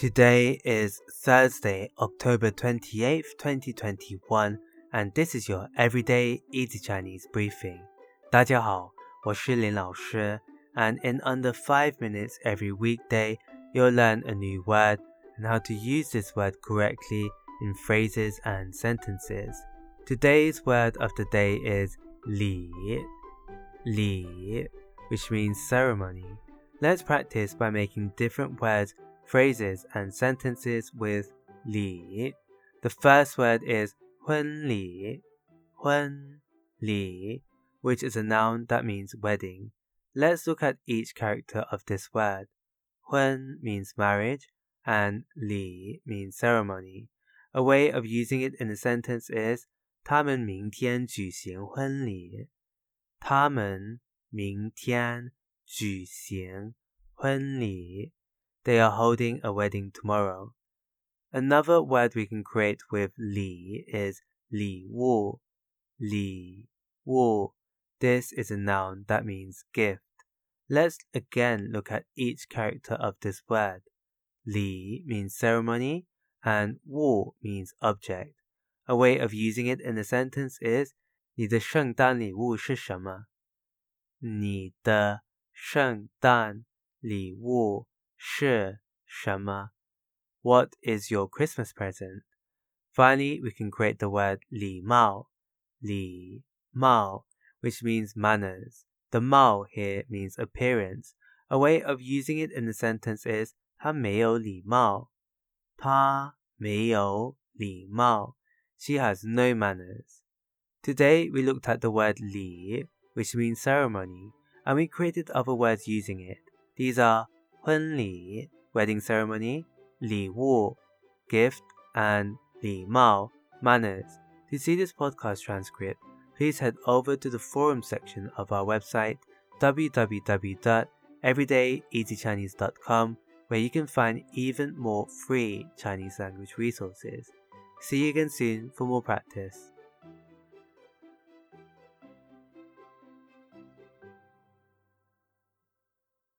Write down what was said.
Today is Thursday, October 28th, 2021, and this is your everyday easy Chinese briefing. 大家好，我是林老师, and in under 5 minutes every weekday, you'll learn a new word and how to use this word correctly in phrases and sentences. Today's word of the day is li, li, which means ceremony. Let's practice by making different words phrases and sentences with li. The first word is 婚礼,婚礼, which is a noun that means wedding. Let's look at each character of this word. 婚 means marriage and li means ceremony. A way of using it in a sentence is 他们明天举行婚礼。他们明天举行婚礼。 they are holding a wedding tomorrow. Another word we can create with li is li wu. Li wu. This is a noun that means gift. Let's again look at each character of this word. Li means ceremony and wu means object. A way of using it in a sentence is 你的圣诞礼物是什么？你的圣诞礼物 是什么? What is your Christmas present? Finally, we can create the word 礼貌,礼貌, which means manners. The 貌 here means appearance. A way of using it in a sentence is 他没有礼貌。他没有礼貌。She has no manners. Today we looked at the word 礼, which means ceremony, and we created other words using it. These are 婚礼 wedding ceremony, 礼物 gift, and 礼貌 manners. To see this podcast transcript, please head over to the forum section of our website www.everydayeasychinese.com where you can find even more free Chinese language resources. See you again soon for more practice.